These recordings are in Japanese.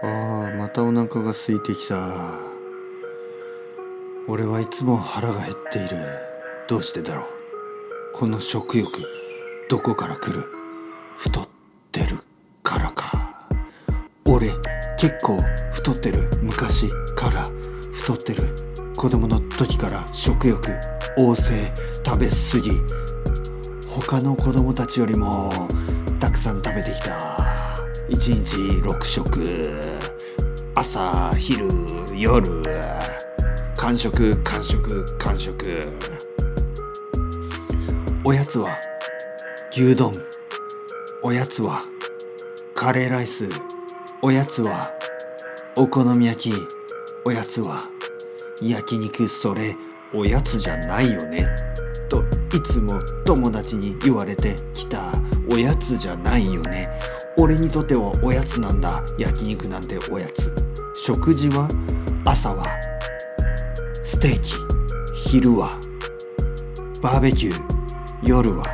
ああまたお腹が空いてきた。俺はいつも腹が減っている。どうしてだろう。この食欲どこから来る。太ってるからか。俺結構太ってる昔から。太ってる子供の時から食欲旺盛食べ過ぎ。他の子供たちよりもたくさん食べてきた。1日6食。朝昼夜。間食間食間食。おやつは牛丼。おやつはカレーライス。おやつはお好み焼き。おやつは焼肉それ。おやつじゃないよね。といつも友達に言われてきた。おやつじゃないよね。俺にとってはおやつなんだ。焼肉なんておやつ。食事は朝は。ステーキ。昼は。バーベキュー。夜は。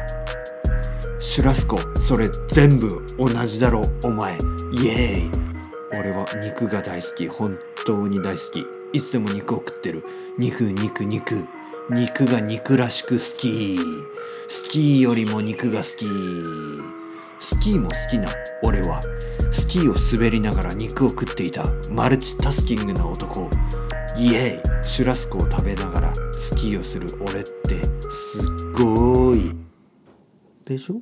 シュラスコ。それ全部同じだろお前。イエーイ。俺は肉が大好き。本当に大好き。いつでも肉を食ってる。肉肉肉。肉が肉らしく好き。スキーよりも肉が好き。スキーも好きな俺は。スキーを滑りながら肉を食っていたマルチタスキングな男イエイシュラスコを食べながらスキーをする俺ってすっごい。でしょ？